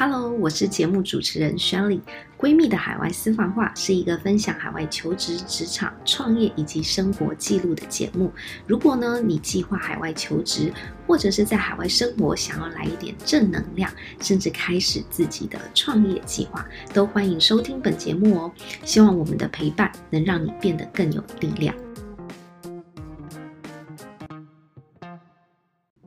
Hello，我是节目主持人 Shelly。闺蜜的海外私房话是一个分享海外求职、职场、创业以及生活记录的节目。如果呢，你计划海外求职，或者是在海外生活，想要来一点正能量，甚至开始自己的创业计划，都欢迎收听本节目哦。希望我们的陪伴能让你变得更有力量。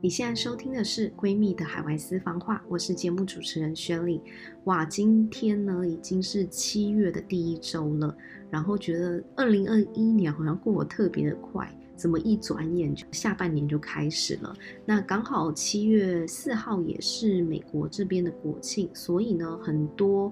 你现在收听的是《闺蜜的海外私房话》，我是节目主持人宣丽。哇，今天呢已经是七月的第一周了，然后觉得二零二一年好像过得特别的快。怎么一转眼就下半年就开始了？那刚好七月四号也是美国这边的国庆，所以呢，很多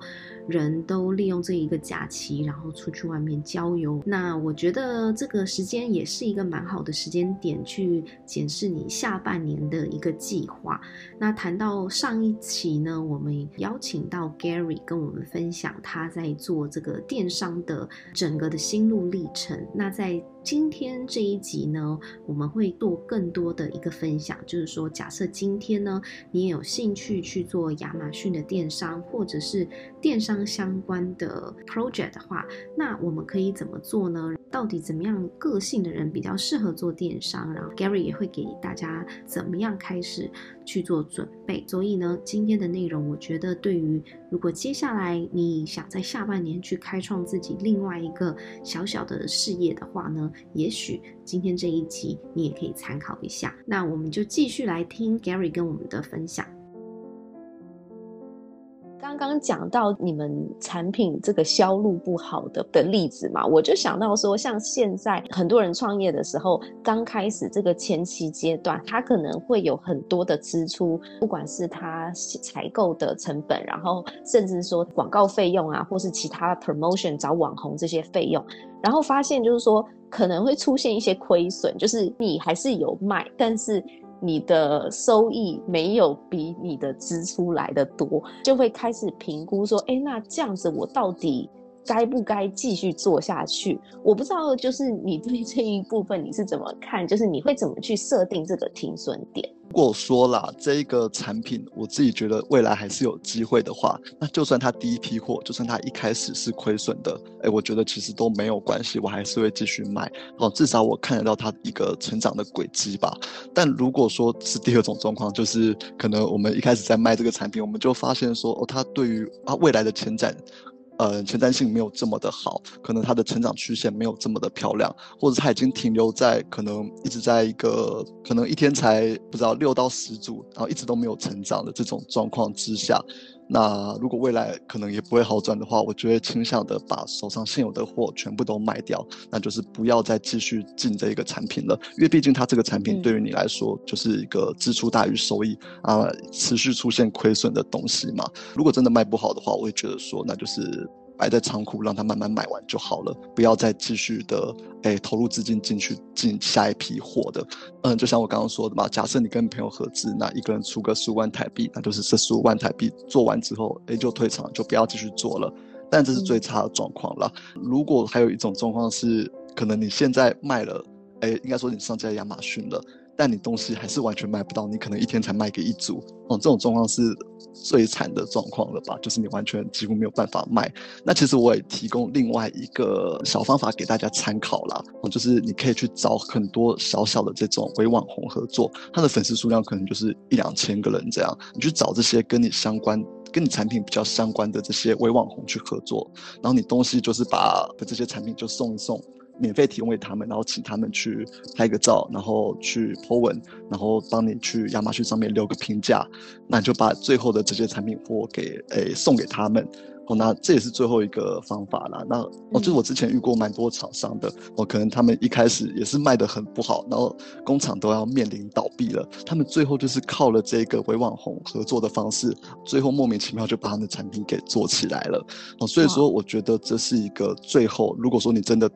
人都利用这一个假期，然后出去外面郊游。那我觉得这个时间也是一个蛮好的时间点，去检视你下半年的一个计划。那谈到上一期呢，我们邀请到 Gary 跟我们分享他在做这个电商的整个的心路历程。那在今天这一集呢，我们会做更多的一个分享，就是说，假设今天呢，你也有兴趣去做亚马逊的电商，或者是电商相关的 project 的话，那我们可以怎么做呢？到底怎么样个性的人比较适合做电商？然后 Gary 也会给大家怎么样开始去做准备。所以呢，今天的内容我觉得对于如果接下来你想在下半年去开创自己另外一个小小的事业的话呢，也许今天这一集你也可以参考一下。那我们就继续来听 Gary 跟我们的分享。刚刚讲到你们产品这个销路不好的的例子嘛，我就想到说，像现在很多人创业的时候，刚开始这个前期阶段，他可能会有很多的支出，不管是他采购的成本，然后甚至说广告费用啊，或是其他 promotion 找网红这些费用，然后发现就是说可能会出现一些亏损，就是你还是有卖，但是。你的收益没有比你的支出来的多，就会开始评估说，哎，那这样子我到底该不该继续做下去？我不知道，就是你对这一部分你是怎么看？就是你会怎么去设定这个停损点？如果说啦，这个产品，我自己觉得未来还是有机会的话，那就算它第一批货，就算它一开始是亏损的，哎，我觉得其实都没有关系，我还是会继续卖哦，至少我看得到它一个成长的轨迹吧。但如果说是第二种状况，就是可能我们一开始在卖这个产品，我们就发现说，哦，它对于啊未来的前瞻。呃，前瞻性没有这么的好，可能它的成长曲线没有这么的漂亮，或者它已经停留在可能一直在一个可能一天才不知道六到十组，然后一直都没有成长的这种状况之下，那如果未来可能也不会好转的话，我就会倾向的把手上现有的货全部都卖掉，那就是不要再继续进这一个产品了，因为毕竟它这个产品对于你来说就是一个支出大于收益啊，持续出现亏损的东西嘛。如果真的卖不好的话，我会觉得说那就是。摆在仓库，让他慢慢买完就好了，不要再继续的诶投入资金进去进下一批货的。嗯，就像我刚刚说的嘛，假设你跟朋友合资，那一个人出个十五万台币，那就是这十五万台币做完之后，诶就退场，就不要继续做了。但这是最差的状况了。如果还有一种状况是，可能你现在卖了，诶应该说你上架亚马逊了。但你东西还是完全卖不到，你可能一天才卖给一组，哦，这种状况是最惨的状况了吧？就是你完全几乎没有办法卖。那其实我也提供另外一个小方法给大家参考啦，哦，就是你可以去找很多小小的这种微网红合作，他的粉丝数量可能就是一两千个人这样，你去找这些跟你相关、跟你产品比较相关的这些微网红去合作，然后你东西就是把这些产品就送一送。免费提供给他们，然后请他们去拍个照，然后去 po 文，然后帮你去亚马逊上面留个评价，那你就把最后的这些产品货给诶送给他们。哦，那这也是最后一个方法啦。那哦，就是我之前遇过蛮多厂商的，哦，可能他们一开始也是卖得很不好，然后工厂都要面临倒闭了，他们最后就是靠了这个微网红合作的方式，最后莫名其妙就把他们的产品给做起来了。哦，所以说我觉得这是一个最后，如果说你真的。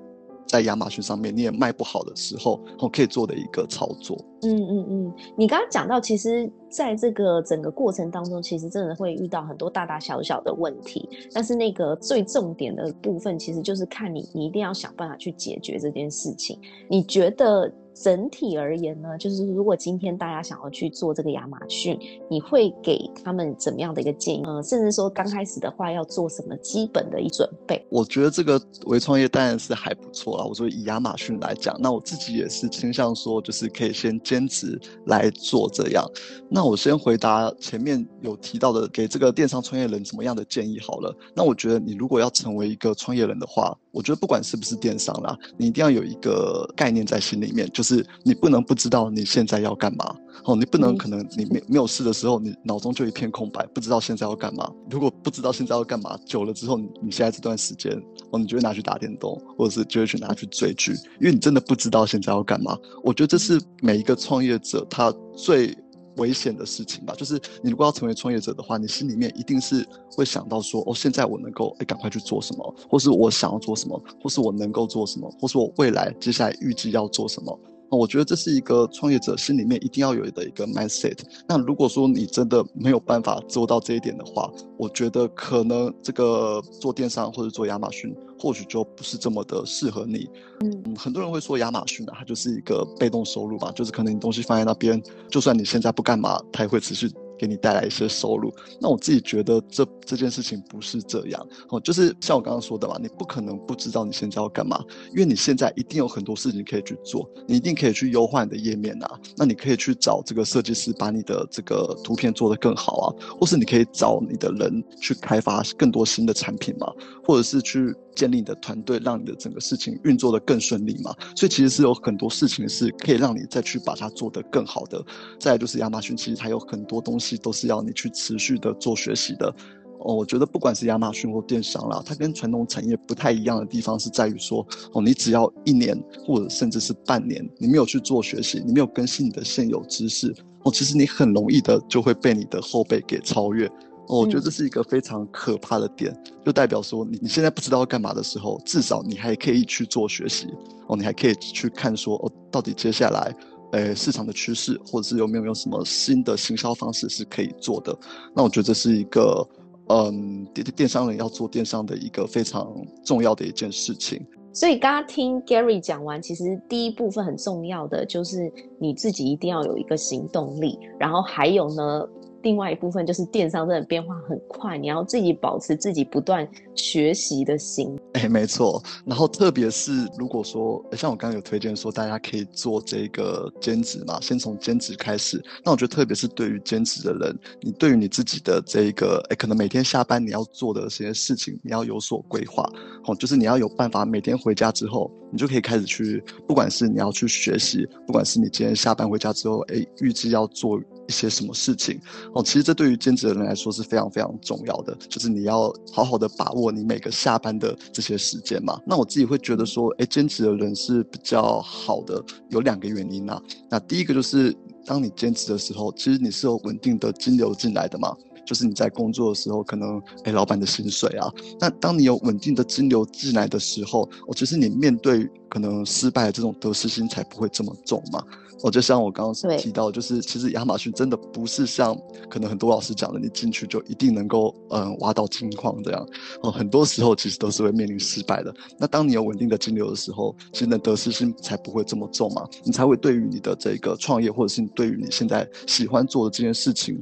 在亚马逊上面你也卖不好的时候，我可以做的一个操作。嗯嗯嗯，你刚刚讲到，其实在这个整个过程当中，其实真的会遇到很多大大小小的问题。但是那个最重点的部分，其实就是看你，你一定要想办法去解决这件事情。你觉得整体而言呢，就是如果今天大家想要去做这个亚马逊，你会给他们怎么样的一个建议？嗯，甚至说刚开始的话要做什么基本的一准备？我觉得这个微创业当然是还不错啦。我说以亚马逊来讲，那我自己也是倾向说，就是可以先兼职来做这样。那我先回答前面有提到的，给这个电商创业人什么样的建议好了。那我觉得你如果要成为一个创业人的话，我觉得不管是不是电商啦，你一定要有一个概念在心里面，就是你不能不知道你现在要干嘛哦，你不能可能你没没有事的时候，你脑中就一片空白，不知道现在要干嘛。如果不知道现在要干嘛，久了之后，你你现在这段时间哦，你就会拿去打电动，或者是就会去拿去追剧，因为你真的不知道现在要干嘛。我觉得这是每一个创业者他最。危险的事情吧，就是你如果要成为创业者的话，你心里面一定是会想到说，哦，现在我能够哎赶快去做什么，或是我想要做什么，或是我能够做什么，或是我未来接下来预计要做什么。我觉得这是一个创业者心里面一定要有的一个 mindset。那如果说你真的没有办法做到这一点的话，我觉得可能这个做电商或者做亚马逊，或许就不是这么的适合你。嗯，很多人会说亚马逊呢，它就是一个被动收入吧，就是可能你东西放在那边，就算你现在不干嘛，它也会持续。给你带来一些收入，那我自己觉得这这件事情不是这样哦，就是像我刚刚说的嘛，你不可能不知道你现在要干嘛，因为你现在一定有很多事情可以去做，你一定可以去优化你的页面啊，那你可以去找这个设计师把你的这个图片做得更好啊，或是你可以找你的人去开发更多新的产品嘛，或者是去。建立你的团队，让你的整个事情运作得更顺利嘛，所以其实是有很多事情是可以让你再去把它做得更好的。再来就是亚马逊，其实它有很多东西都是要你去持续的做学习的。哦，我觉得不管是亚马逊或电商啦，它跟传统产业不太一样的地方是在于说，哦，你只要一年或者甚至是半年，你没有去做学习，你没有更新你的现有知识，哦，其实你很容易的就会被你的后辈给超越。哦，我觉得这是一个非常可怕的点，嗯、就代表说你你现在不知道要干嘛的时候，至少你还可以去做学习哦，你还可以去看说哦，到底接下来，诶市场的趋势，或者是有没有有什么新的行销方式是可以做的。那我觉得这是一个嗯电电商人要做电商的一个非常重要的一件事情。所以刚刚听 Gary 讲完，其实第一部分很重要的就是你自己一定要有一个行动力，然后还有呢。另外一部分就是电商真的变化很快，你要自己保持自己不断学习的心。哎、欸，没错。然后特别是如果说，像我刚刚有推荐说大家可以做这个兼职嘛，先从兼职开始。那我觉得特别是对于兼职的人，你对于你自己的这个，哎、可能每天下班你要做的这些事情，你要有所规划。哦，就是你要有办法每天回家之后，你就可以开始去，不管是你要去学习，不管是你今天下班回家之后，哎、欸，预计要做。一些什么事情哦？其实这对于兼职的人来说是非常非常重要的，就是你要好好的把握你每个下班的这些时间嘛。那我自己会觉得说，哎，兼职的人是比较好的，有两个原因啊。那第一个就是，当你兼职的时候，其实你是有稳定的金流进来的嘛。就是你在工作的时候，可能哎，老板的薪水啊。那当你有稳定的金流进来的时候，哦其实你面对可能失败的这种得失心才不会这么重嘛。哦就像我刚刚提到，就是其实亚马逊真的不是像可能很多老师讲的，你进去就一定能够嗯挖到金矿这样哦。很多时候其实都是会面临失败的。那当你有稳定的金流的时候，其实你的得失心才不会这么重嘛。你才会对于你的这个创业，或者是你对于你现在喜欢做的这件事情，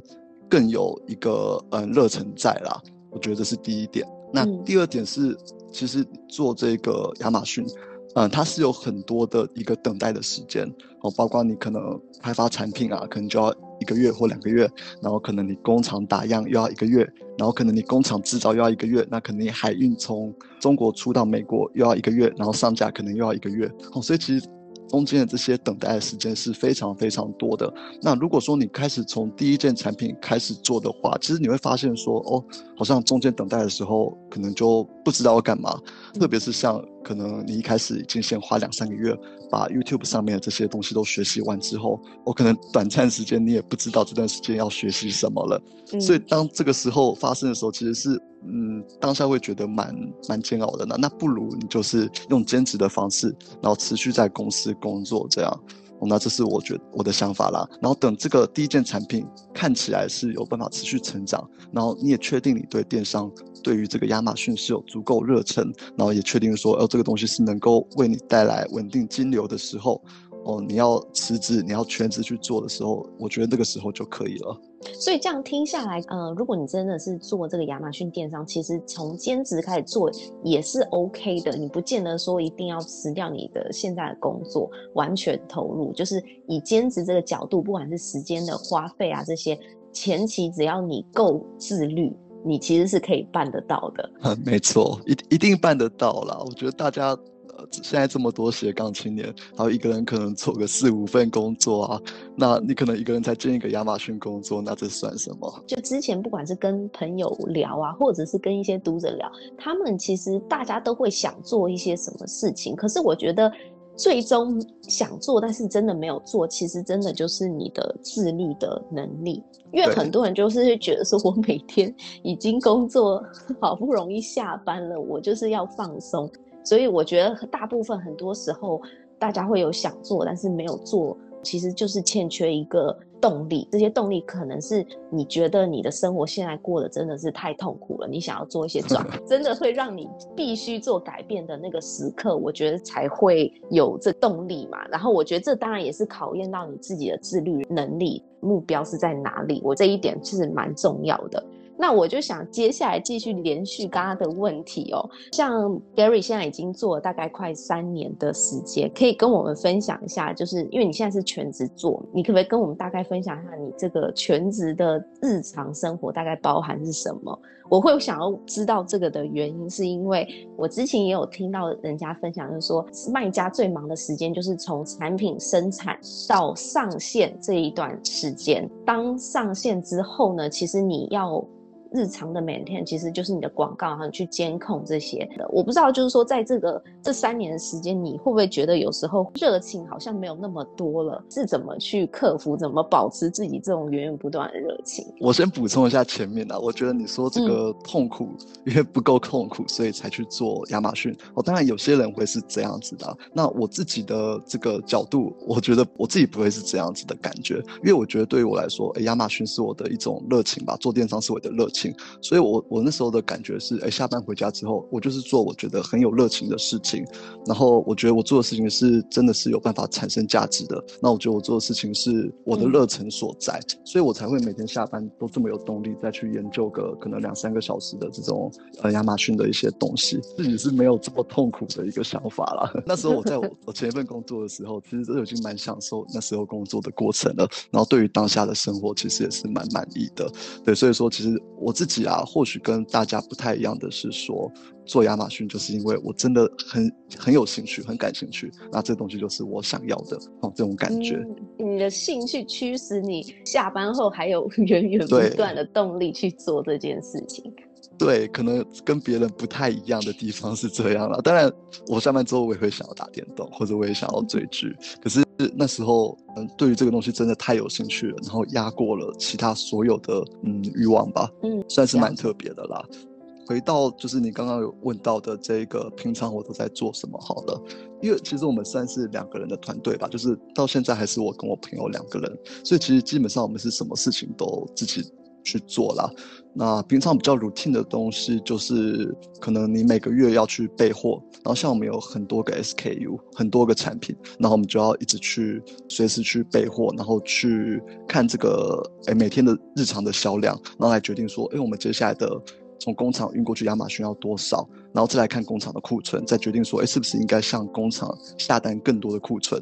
更有一个嗯热忱在啦。我觉得这是第一点。那第二点是，其实做这个亚马逊。嗯，它是有很多的一个等待的时间哦，包括你可能开发产品啊，可能就要一个月或两个月，然后可能你工厂打样又要一个月，然后可能你工厂制造又要一个月，那可能你海运从中国出到美国又要一个月，然后上架可能又要一个月哦，所以其实。中间的这些等待的时间是非常非常多的。那如果说你开始从第一件产品开始做的话，其实你会发现说，哦，好像中间等待的时候，可能就不知道要干嘛。特别是像可能你一开始已经先花两三个月把 YouTube 上面的这些东西都学习完之后，我可能短暂时间你也不知道这段时间要学习什么了。所以当这个时候发生的时候，其实是。嗯，当下会觉得蛮蛮煎熬的呢。那不如你就是用兼职的方式，然后持续在公司工作这样。哦，那这是我觉得我的想法啦。然后等这个第一件产品看起来是有办法持续成长，然后你也确定你对电商，对于这个亚马逊是有足够热忱，然后也确定说，哦，这个东西是能够为你带来稳定金流的时候。哦，你要辞职，你要全职去做的时候，我觉得那个时候就可以了。所以这样听下来，呃，如果你真的是做这个亚马逊电商，其实从兼职开始做也是 OK 的。你不见得说一定要辞掉你的现在的工作，完全投入，就是以兼职这个角度，不管是时间的花费啊这些，前期只要你够自律，你其实是可以办得到的。嗯，没错，一一定办得到啦。我觉得大家。现在这么多斜杠青年，然后一个人可能做个四五份工作啊，那你可能一个人才进一个亚马逊工作，那这算什么？就之前不管是跟朋友聊啊，或者是跟一些读者聊，他们其实大家都会想做一些什么事情，可是我觉得最终想做，但是真的没有做，其实真的就是你的自律的能力，因为很多人就是会觉得说，我每天已经工作好不容易下班了，我就是要放松。所以我觉得大部分很多时候，大家会有想做，但是没有做，其实就是欠缺一个动力。这些动力可能是你觉得你的生活现在过得真的是太痛苦了，你想要做一些转，真的会让你必须做改变的那个时刻，我觉得才会有这动力嘛。然后我觉得这当然也是考验到你自己的自律能力，目标是在哪里。我这一点其实蛮重要的。那我就想接下来继续连续刚刚的问题哦，像 Gary 现在已经做了大概快三年的时间，可以跟我们分享一下，就是因为你现在是全职做，你可不可以跟我们大概分享一下你这个全职的日常生活大概包含是什么？我会想要知道这个的原因，是因为我之前也有听到人家分享，就是说卖家最忙的时间就是从产品生产到上线这一段时间，当上线之后呢，其实你要。日常的 maintain 其实就是你的广告，然后你去监控这些的。我不知道，就是说，在这个这三年的时间，你会不会觉得有时候热情好像没有那么多了？是怎么去克服？怎么保持自己这种源源不断的热情？我先补充一下前面啊，我觉得你说这个痛苦，嗯、因为不够痛苦，所以才去做亚马逊。哦，当然有些人会是这样子的、啊。那我自己的这个角度，我觉得我自己不会是这样子的感觉，因为我觉得对于我来说，哎，亚马逊是我的一种热情吧，做电商是我的热情。所以我，我我那时候的感觉是，哎，下班回家之后，我就是做我觉得很有热情的事情，然后我觉得我做的事情是真的是有办法产生价值的。那我觉得我做的事情是我的热忱所在，嗯、所以我才会每天下班都这么有动力再去研究个可能两三个小时的这种呃亚马逊的一些东西，自己是没有这么痛苦的一个想法啦。那时候我在我我前一份工作的时候，其实都已经蛮享受那时候工作的过程了，然后对于当下的生活其实也是蛮满意的。对，所以说其实我自己啊。啊，或许跟大家不太一样的是说，做亚马逊就是因为我真的很很有兴趣，很感兴趣，那这东西就是我想要的哦，这种感觉。嗯，你的兴趣驱使你下班后还有源源不断的动力去做这件事情。对，可能跟别人不太一样的地方是这样了。当然，我下班之后我也会想要打电动，或者我也想要追剧。可是那时候，嗯，对于这个东西真的太有兴趣了，然后压过了其他所有的嗯欲望吧。嗯，算是蛮特别的啦。回到就是你刚刚有问到的这个，平常我都在做什么？好了，因为其实我们算是两个人的团队吧，就是到现在还是我跟我朋友两个人，所以其实基本上我们是什么事情都自己。去做啦。那平常比较 routine 的东西，就是可能你每个月要去备货，然后像我们有很多个 SKU，很多个产品，然后我们就要一直去随时去备货，然后去看这个诶每天的日常的销量，然后来决定说，诶我们接下来的从工厂运过去亚马逊要多少，然后再来看工厂的库存，再决定说，诶是不是应该向工厂下单更多的库存。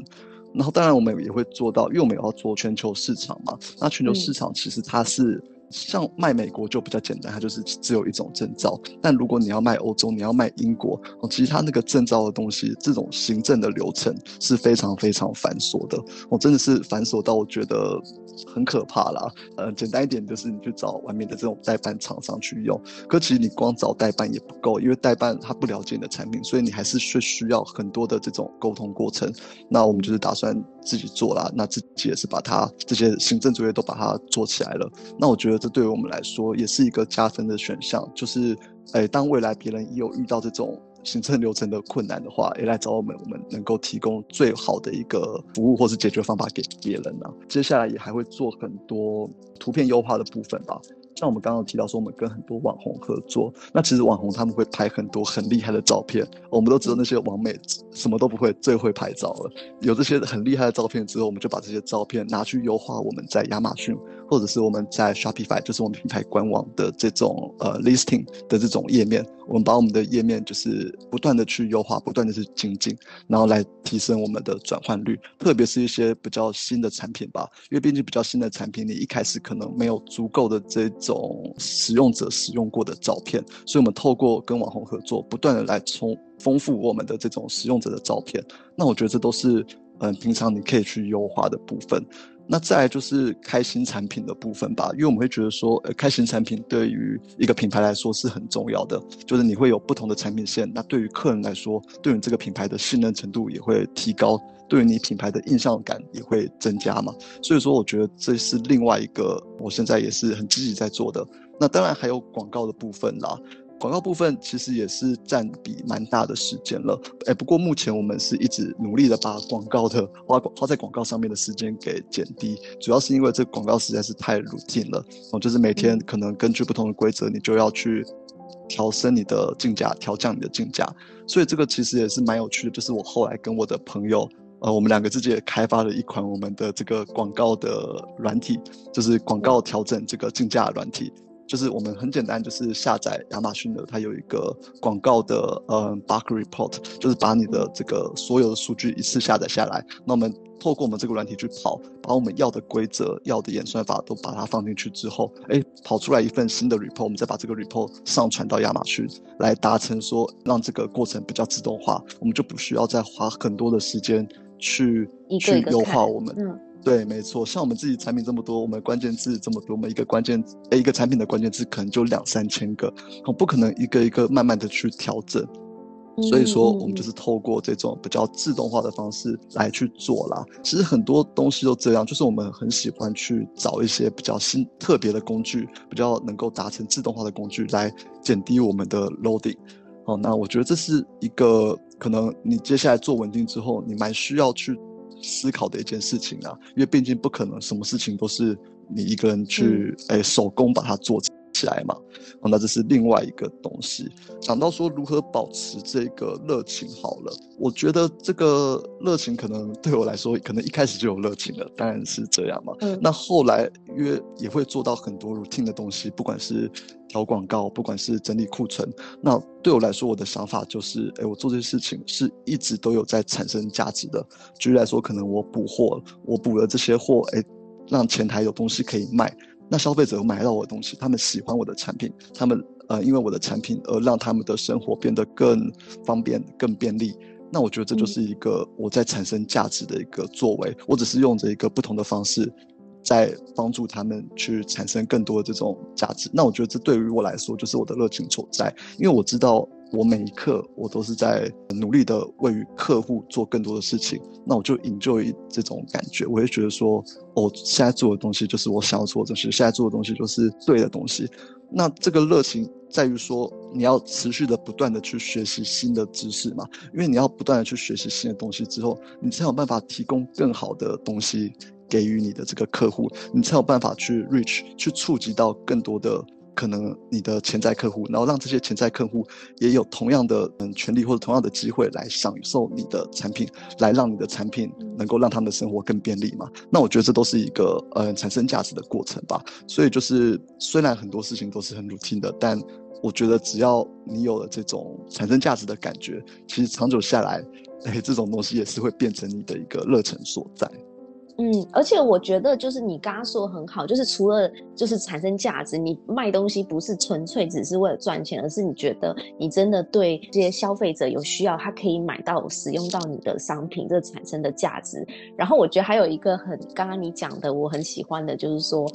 然后当然我们也会做到，因为我们也要做全球市场嘛，那全球市场其实它是。像卖美国就比较简单，它就是只有一种证照。但如果你要卖欧洲，你要卖英国，哦，其实它那个证照的东西，这种行政的流程是非常非常繁琐的。我真的是繁琐到我觉得很可怕啦。呃，简单一点就是你去找外面的这种代办厂商去用，可其实你光找代办也不够，因为代办他不了解你的产品，所以你还是需需要很多的这种沟通过程。那我们就是打算自己做啦，那自己也是把它这些行政作业都把它做起来了。那我觉得。这对于我们来说也是一个加分的选项，就是，哎，当未来别人也有遇到这种行政流程的困难的话，也来找我们，我们能够提供最好的一个服务或是解决方法给别人呢。接下来也还会做很多图片优化的部分吧。像我们刚刚提到说，我们跟很多网红合作，那其实网红他们会拍很多很厉害的照片。我们都知道那些网美什么都不会，最会拍照了。有这些很厉害的照片之后，我们就把这些照片拿去优化我们在亚马逊或者是我们在 Shopify，就是我们品牌官网的这种呃 listing 的这种页面。我们把我们的页面就是不断的去优化，不断的去精进，然后来提升我们的转换率。特别是一些比较新的产品吧，因为毕竟比较新的产品，你一开始可能没有足够的这种使用者使用过的照片，所以我们透过跟网红合作，不断的来充丰富我们的这种使用者的照片。那我觉得这都是嗯，平常你可以去优化的部分。那再来就是开新产品的部分吧，因为我们会觉得说，呃，开新产品对于一个品牌来说是很重要的，就是你会有不同的产品线，那对于客人来说，对于这个品牌的信任程度也会提高，对于你品牌的印象感也会增加嘛。所以说，我觉得这是另外一个我现在也是很积极在做的。那当然还有广告的部分啦。广告部分其实也是占比蛮大的时间了，哎，不过目前我们是一直努力的把广告的花花在广告上面的时间给减低，主要是因为这广告实在是太鲁劲了，哦，就是每天可能根据不同的规则，你就要去调升你的竞价，调降你的竞价，所以这个其实也是蛮有趣的，就是我后来跟我的朋友，呃，我们两个自己也开发了一款我们的这个广告的软体，就是广告调整这个竞价软体。就是我们很简单，就是下载亚马逊的，它有一个广告的呃 bug report，就是把你的这个所有的数据一次下载下来。那我们透过我们这个软体去跑，把我们要的规则、要的演算法都把它放进去之后，哎，跑出来一份新的 report，我们再把这个 report 上传到亚马逊，来达成说让这个过程比较自动化，我们就不需要再花很多的时间去去优化我们。嗯对，没错，像我们自己产品这么多，我们关键字这么多，我们一个关键，诶，一个产品的关键字可能就两三千个，我不可能一个一个慢慢的去调整，所以说我们就是透过这种比较自动化的方式来去做啦。其实很多东西都这样，就是我们很喜欢去找一些比较新特别的工具，比较能够达成自动化的工具来减低我们的 loading。好，那我觉得这是一个可能你接下来做稳定之后，你蛮需要去。思考的一件事情啊，因为毕竟不可能什么事情都是你一个人去哎、嗯欸、手工把它做起来嘛，哦，那这是另外一个东西。讲到说如何保持这个热情，好了，我觉得这个热情可能对我来说，可能一开始就有热情了，当然是这样嘛。嗯，那后来因为也会做到很多 routine 的东西，不管是。调广告，不管是整理库存，那对我来说，我的想法就是，哎，我做这些事情是一直都有在产生价值的。举例来说，可能我补货，我补了这些货，哎，让前台有东西可以卖，那消费者买到我的东西，他们喜欢我的产品，他们呃，因为我的产品而让他们的生活变得更方便、更便利。那我觉得这就是一个我在产生价值的一个作为。我只是用着一个不同的方式。在帮助他们去产生更多的这种价值，那我觉得这对于我来说就是我的热情所在，因为我知道我每一刻我都是在努力的为客户做更多的事情，那我就 enjoy 这种感觉，我会觉得说，哦，现在做的东西就是我想要做的东西，现在做的东西就是对的东西，那这个热情在于说你要持续的不断的去学习新的知识嘛，因为你要不断的去学习新的东西之后，你才有办法提供更好的东西。给予你的这个客户，你才有办法去 reach，去触及到更多的可能你的潜在客户，然后让这些潜在客户也有同样的嗯权利或者同样的机会来享受你的产品，来让你的产品能够让他们的生活更便利嘛。那我觉得这都是一个呃产生价值的过程吧。所以就是虽然很多事情都是很 routine 的，但我觉得只要你有了这种产生价值的感觉，其实长久下来，哎，这种东西也是会变成你的一个热忱所在。嗯，而且我觉得就是你刚刚说很好，就是除了就是产生价值，你卖东西不是纯粹只是为了赚钱，而是你觉得你真的对这些消费者有需要，他可以买到使用到你的商品，这产生的价值。然后我觉得还有一个很刚刚你讲的，我很喜欢的就是说。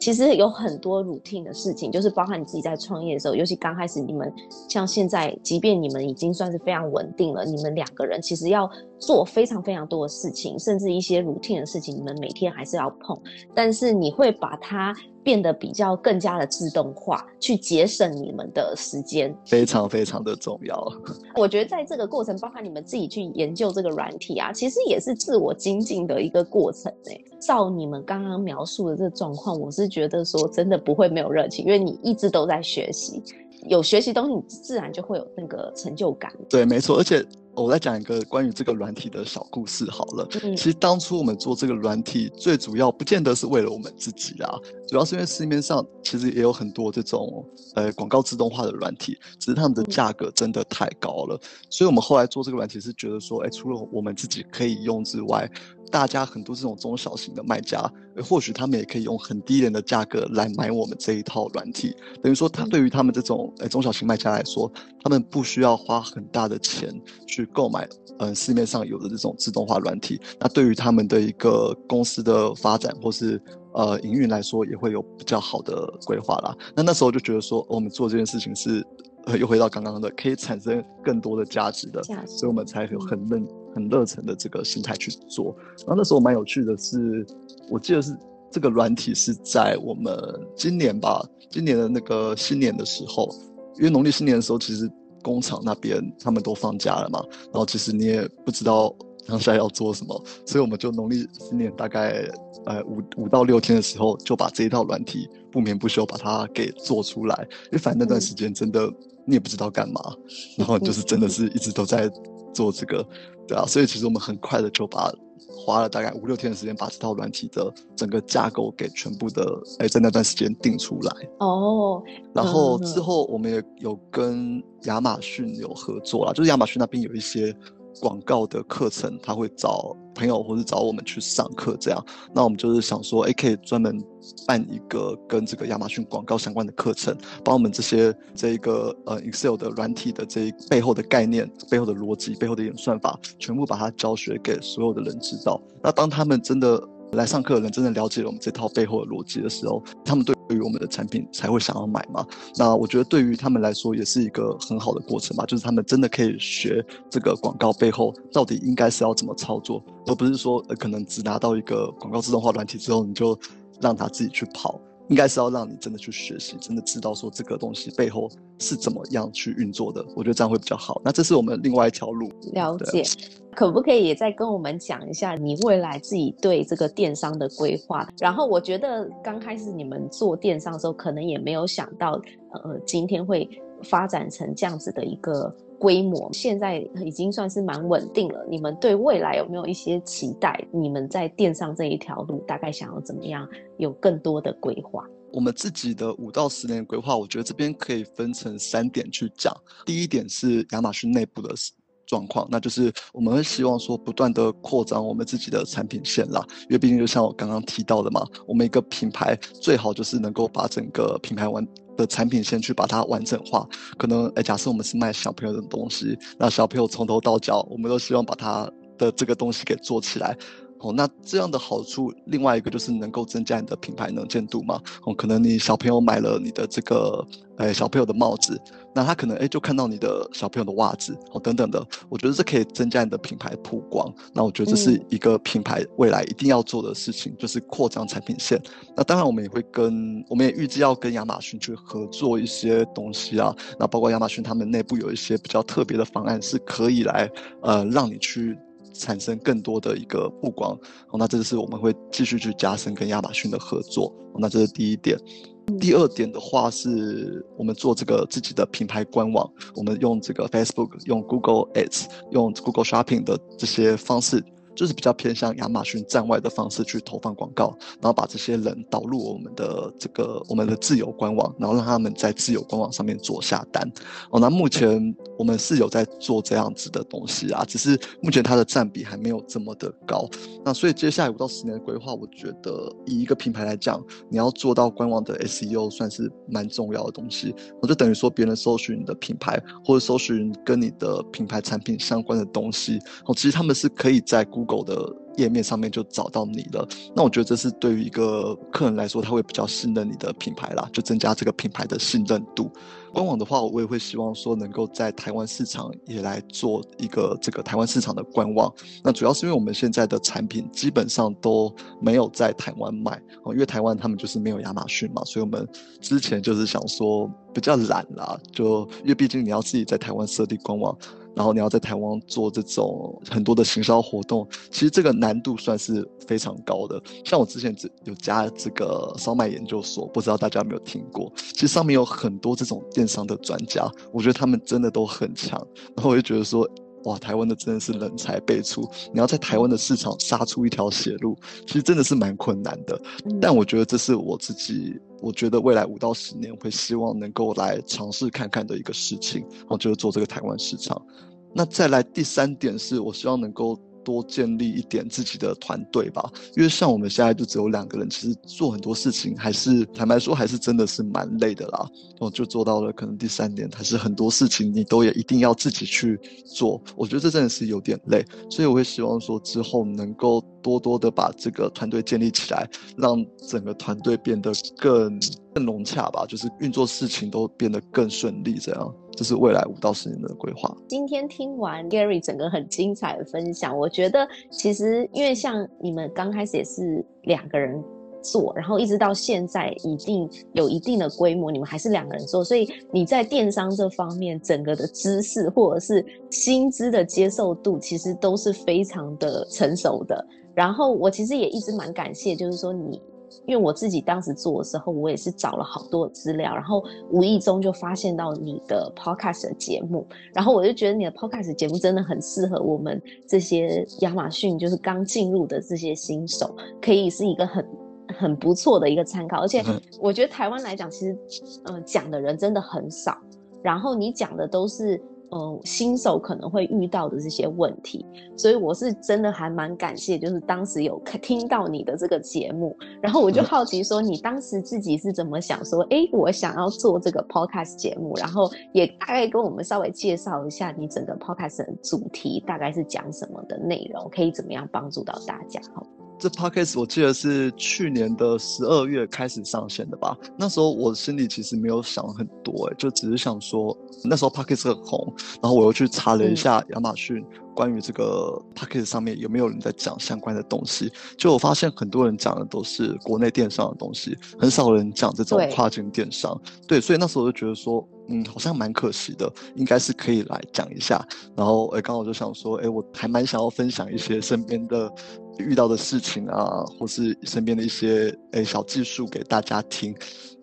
其实有很多 routine 的事情，就是包含你自己在创业的时候，尤其刚开始，你们像现在，即便你们已经算是非常稳定了，你们两个人其实要做非常非常多的事情，甚至一些 routine 的事情，你们每天还是要碰。但是你会把它变得比较更加的自动化，去节省你们的时间，非常非常的重要。我觉得在这个过程，包括你们自己去研究这个软体啊，其实也是自我精进的一个过程。照你们刚刚描述的这个状况，我是觉得说真的不会没有热情，因为你一直都在学习，有学习东西，你自然就会有那个成就感。对，没错，而且。我来讲一个关于这个软体的小故事好了。嗯，其实当初我们做这个软体，最主要不见得是为了我们自己啦，主要是因为市面上其实也有很多这种呃广告自动化的软体，只是他们的价格真的太高了。所以我们后来做这个软体是觉得说，哎，除了我们自己可以用之外，大家很多这种中小型的卖家，或许他们也可以用很低廉的价格来买我们这一套软体。等于说，他对于他们这种呃中小型卖家来说，他们不需要花很大的钱去购买，嗯、呃，市面上有的这种自动化软体。那对于他们的一个公司的发展或是呃营运来说，也会有比较好的规划啦。那那时候就觉得说，我们做这件事情是。呃，又回到刚刚的，可以产生更多的价值的，值，所以我们才有很认很热忱的这个心态去做。然后那时候蛮有趣的是，我记得是这个软体是在我们今年吧，今年的那个新年的时候，因为农历新年的时候，其实工厂那边他们都放假了嘛，然后其实你也不知道当下要做什么，所以我们就农历新年大概呃五五到六天的时候，就把这一套软体不眠不休把它给做出来，因为反正那段时间真的。你也不知道干嘛，然后就是真的是一直都在做这个，对啊，所以其实我们很快的就把花了大概五六天的时间，把这套软体的整个架构给全部的哎，在那段时间定出来哦。然后之后我们也有跟亚马逊有合作啦，就是亚马逊那边有一些。广告的课程，他会找朋友或者找我们去上课，这样。那我们就是想说，哎，可以专门办一个跟这个亚马逊广告相关的课程，把我们这些这一个呃 Excel 的软体的这一背后的概念、背后的逻辑、背后的演算法，全部把它教学给所有的人知道。那当他们真的来上课的人真的了解了我们这套背后的逻辑的时候，他们对于我们的产品才会想要买嘛。那我觉得对于他们来说也是一个很好的过程吧，就是他们真的可以学这个广告背后到底应该是要怎么操作，而不是说呃可能只拿到一个广告自动化软体之后你就让他自己去跑。应该是要让你真的去学习，真的知道说这个东西背后是怎么样去运作的。我觉得这样会比较好。那这是我们另外一条路。了解，可不可以也再跟我们讲一下你未来自己对这个电商的规划？然后我觉得刚开始你们做电商的时候，可能也没有想到，呃，今天会发展成这样子的一个。规模现在已经算是蛮稳定了。你们对未来有没有一些期待？你们在电商这一条路大概想要怎么样？有更多的规划？我们自己的五到十年规划，我觉得这边可以分成三点去讲。第一点是亚马逊内部的状况，那就是我们会希望说不断的扩张我们自己的产品线啦。因为毕竟就像我刚刚提到的嘛，我们一个品牌最好就是能够把整个品牌完。的产品先去把它完整化，可能诶，假设我们是卖小朋友的东西，那小朋友从头到脚，我们都希望把他的这个东西给做起来。哦，那这样的好处，另外一个就是能够增加你的品牌能见度嘛。哦，可能你小朋友买了你的这个，诶，小朋友的帽子，那他可能诶就看到你的小朋友的袜子，哦，等等的。我觉得这可以增加你的品牌曝光。那我觉得这是一个品牌未来一定要做的事情，嗯、就是扩张产品线。那当然，我们也会跟，我们也预计要跟亚马逊去合作一些东西啊。那包括亚马逊他们内部有一些比较特别的方案，是可以来，呃，让你去。产生更多的一个曝光，哦，那这是我们会继续去加深跟亚马逊的合作，哦，那这是第一点。第二点的话是我们做这个自己的品牌官网，我们用这个 Facebook、用 Google Ads、用 Google Shopping 的这些方式。就是比较偏向亚马逊站外的方式去投放广告，然后把这些人导入我们的这个我们的自有官网，然后让他们在自有官网上面做下单。哦，那目前我们是有在做这样子的东西啊，只是目前它的占比还没有这么的高。那所以接下来五到十年的规划，我觉得以一个品牌来讲，你要做到官网的 SEO 算是蛮重要的东西。我就等于说别人搜寻你的品牌或者搜寻跟你的品牌产品相关的东西，哦，其实他们是可以在估 Google 的页面上面就找到你了。那我觉得这是对于一个客人来说，他会比较信任你的品牌啦，就增加这个品牌的信任度。官网的话，我也会希望说能够在台湾市场也来做一个这个台湾市场的官网。那主要是因为我们现在的产品基本上都没有在台湾卖哦，因为台湾他们就是没有亚马逊嘛，所以我们之前就是想说比较懒啦，就因为毕竟你要自己在台湾设立官网。然后你要在台湾做这种很多的行销活动，其实这个难度算是非常高的。像我之前有加这个烧麦研究所，不知道大家有没有听过？其实上面有很多这种电商的专家，我觉得他们真的都很强。然后我就觉得说，哇，台湾的真的是人才辈出。你要在台湾的市场杀出一条血路，其实真的是蛮困难的。但我觉得这是我自己。我觉得未来五到十年会希望能够来尝试看看的一个事情，然后就是做这个台湾市场。那再来第三点是我希望能够。多建立一点自己的团队吧，因为像我们现在就只有两个人，其实做很多事情还是坦白说还是真的是蛮累的啦。我就做到了可能第三点，还是很多事情你都也一定要自己去做，我觉得这真的是有点累，所以我会希望说之后能够多多的把这个团队建立起来，让整个团队变得更更融洽吧，就是运作事情都变得更顺利这样。这是未来五到十年的规划。今天听完 Gary 整个很精彩的分享，我觉得其实因为像你们刚开始也是两个人做，然后一直到现在一定有一定的规模，你们还是两个人做，所以你在电商这方面整个的知识或者是薪资的接受度，其实都是非常的成熟的。然后我其实也一直蛮感谢，就是说你。因为我自己当时做的时候，我也是找了好多资料，然后无意中就发现到你的 podcast 的节目，然后我就觉得你的 podcast 节目真的很适合我们这些亚马逊就是刚进入的这些新手，可以是一个很很不错的一个参考。而且我觉得台湾来讲，其实嗯、呃、讲的人真的很少，然后你讲的都是。嗯，新手可能会遇到的这些问题，所以我是真的还蛮感谢，就是当时有听到你的这个节目，然后我就好奇说，你当时自己是怎么想说，哎，我想要做这个 podcast 节目，然后也大概跟我们稍微介绍一下你整个 podcast 的主题大概是讲什么的内容，可以怎么样帮助到大家？这 podcast 我记得是去年的十二月开始上线的吧？那时候我心里其实没有想很多，哎，就只是想说那时候 podcast 很红，然后我又去查了一下亚马逊关于这个 podcast 上面有没有人在讲相关的东西，就我发现很多人讲的都是国内电商的东西，很少人讲这种跨境电商。对，对，所以那时候我就觉得说，嗯，好像蛮可惜的，应该是可以来讲一下。然后，哎，刚好就想说，哎，我还蛮想要分享一些身边的。遇到的事情啊，或是身边的一些诶、小技术给大家听，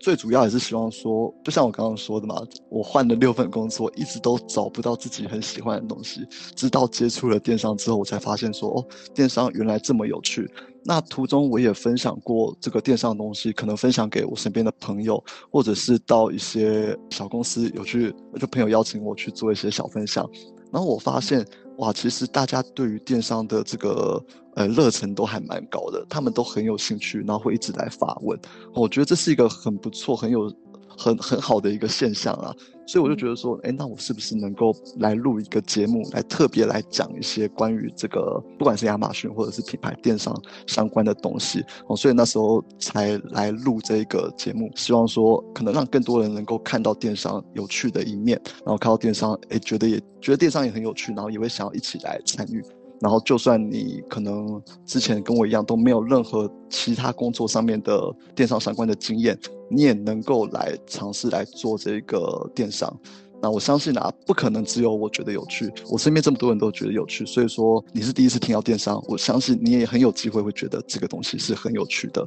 最主要也是希望说，就像我刚刚说的嘛，我换了六份工作，一直都找不到自己很喜欢的东西，直到接触了电商之后，我才发现说，哦，电商原来这么有趣。那途中我也分享过这个电商东西，可能分享给我身边的朋友，或者是到一些小公司有去，就朋友邀请我去做一些小分享，然后我发现。哇，其实大家对于电商的这个呃热忱都还蛮高的，他们都很有兴趣，然后会一直来发问。我觉得这是一个很不错、很有。很很好的一个现象啊，所以我就觉得说，哎，那我是不是能够来录一个节目，来特别来讲一些关于这个，不管是亚马逊或者是品牌电商相关的东西哦，所以那时候才来录这个节目，希望说可能让更多人能够看到电商有趣的一面，然后看到电商，哎，觉得也觉得电商也很有趣，然后也会想要一起来参与。然后，就算你可能之前跟我一样都没有任何其他工作上面的电商相关的经验，你也能够来尝试来做这个电商。那我相信啊，不可能只有我觉得有趣，我身边这么多人都觉得有趣。所以说，你是第一次听到电商，我相信你也很有机会会觉得这个东西是很有趣的。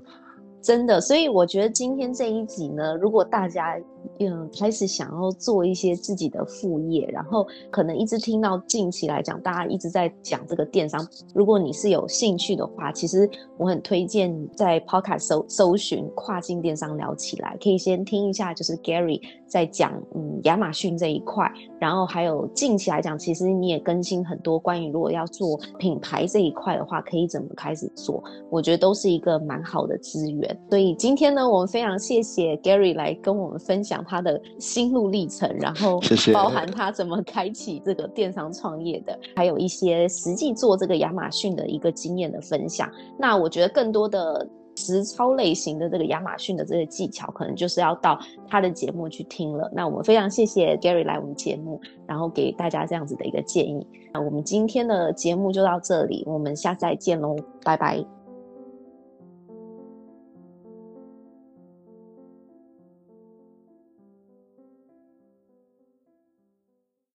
真的，所以我觉得今天这一集呢，如果大家嗯开始想要做一些自己的副业，然后可能一直听到近期来讲，大家一直在讲这个电商，如果你是有兴趣的话，其实我很推荐在 Podcast 搜搜寻跨境电商聊起来，可以先听一下，就是 Gary 在讲嗯亚马逊这一块，然后还有近期来讲，其实你也更新很多关于如果要做品牌这一块的话，可以怎么开始做，我觉得都是一个蛮好的资源。所以今天呢，我们非常谢谢 Gary 来跟我们分享享他的心路历程，然后包含他怎么开启这个电商创业的，还有一些实际做这个亚马逊的一个经验的分享。那我觉得更多的。实操类型的这个亚马逊的这个技巧，可能就是要到他的节目去听了。那我们非常谢谢 Gary 来我们节目，然后给大家这样子的一个建议。那我们今天的节目就到这里，我们下次再见喽，拜拜。